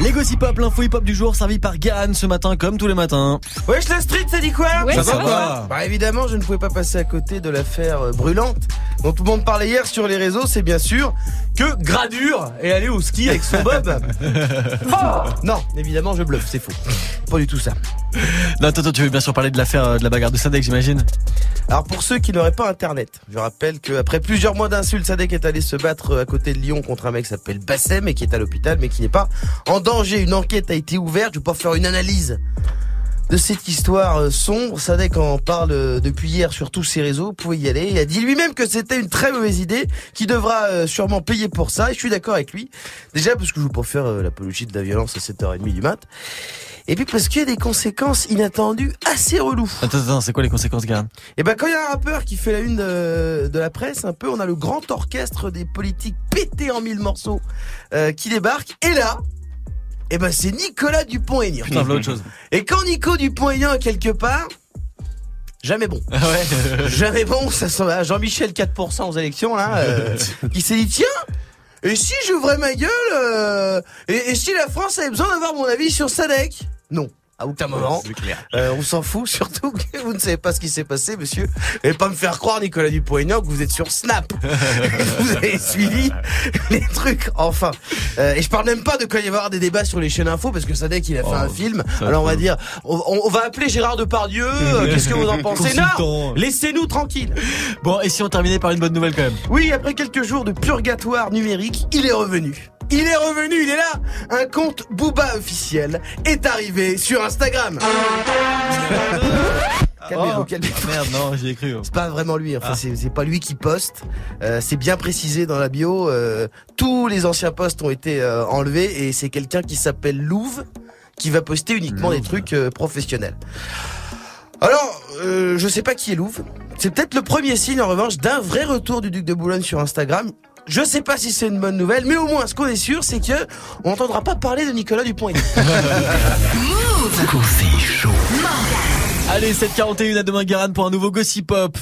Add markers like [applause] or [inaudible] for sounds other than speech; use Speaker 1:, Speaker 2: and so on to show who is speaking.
Speaker 1: Les gossip hop, l'info hip hop du jour servi par Gahan ce matin comme tous les matins.
Speaker 2: Wesh la street, ça dit quoi
Speaker 3: Ouais,
Speaker 1: Ça
Speaker 3: ça
Speaker 1: va
Speaker 2: Bah évidemment, je ne pouvais pas passer à côté de l'affaire euh, brûlante dont tout le monde parlait hier sur les réseaux, c'est bien sûr que Gradure est allé au ski avec son bob. [laughs] Oh non, évidemment, je bluffe, c'est faux. Pas du tout ça.
Speaker 1: Non, attends, tu veux bien sûr parler de l'affaire euh, de la bagarre de Sadek, j'imagine
Speaker 2: Alors pour ceux qui n'auraient pas internet, je rappelle qu'après plusieurs mois d'insultes, Sadek est allé se battre à côté de Lyon contre un mec qui s'appelle Bassem et qui est à l'hôpital mais qui n'est pas en danger. Une enquête a été ouverte, je vais pas faire une analyse de cette histoire euh, sombre. Sadek en parle euh, depuis hier sur tous ses réseaux, vous pouvez y aller. Il a dit lui-même que c'était une très mauvaise idée, qu'il devra euh, sûrement payer pour ça et je suis d'accord avec lui. Déjà parce que je faire euh, l'apologie de la violence à 7h30 du mat. Et puis parce qu'il y a des conséquences inattendues assez reloues.
Speaker 1: Attends, attends, c'est quoi les conséquences, Gahan
Speaker 2: Et ben quand il y a un rappeur qui fait la une de, de la presse, un peu, on a le grand orchestre des politiques pété en mille morceaux euh, qui débarque. Et là, et ben c'est Nicolas Dupont-Aignan.
Speaker 1: Putain, autre chose.
Speaker 2: Et quand Nico Dupont-Aignan est quelque part, jamais bon.
Speaker 1: Ah ouais
Speaker 2: Jamais bon, ça sent Jean-Michel 4% aux élections là, euh, [laughs] qui s'est dit tiens. Et si j'ouvrais ma gueule euh, et, et si la France avait besoin d'avoir mon avis sur Sadek? Non. À aucun moment. Euh, on s'en fout, [laughs] surtout que vous ne savez pas ce qui s'est passé, monsieur. Et pas me faire croire, Nicolas Dupont-Aignan, que vous êtes sur Snap. [laughs] vous avez suivi les trucs, enfin. Euh, et je parle même pas de quand il va y avoir des débats sur les chaînes info, parce que Sadek, il a fait
Speaker 1: Oh,
Speaker 2: un film. Alors on va dire, on, on va appeler Gérard Depardieu, euh, qu'est-ce que vous en pensez? Non. Laissez-nous tranquilles.
Speaker 1: Bon, et si on terminait par une bonne nouvelle quand même?
Speaker 2: Oui, après quelques jours de purgatoire numérique, il est revenu. Il est revenu, il est là Un compte Booba officiel est arrivé sur Instagram. [laughs] Calmez-vous,
Speaker 1: Oh.
Speaker 2: calmez-vous.
Speaker 1: Merde, non, j'y ai cru. oh.
Speaker 2: C'est pas vraiment lui, enfin
Speaker 1: Ah.
Speaker 2: c'est c'est pas lui qui poste. Euh, c'est bien précisé dans la bio. euh, tous les anciens posts ont été euh, enlevés et c'est quelqu'un qui s'appelle Louve qui va poster uniquement des trucs professionnels. Alors, je sais pas qui est Louve. C'est peut-être le premier signe en revanche d'un vrai retour du duc de Boulogne sur Instagram. Je sais pas si c'est une bonne nouvelle, mais au moins ce qu'on est sûr, c'est que on n'entendra pas parler de Nicolas Dupont-Aignan. [laughs]
Speaker 1: Allez, 7h41 à demain, Garan, pour un nouveau gossip hop.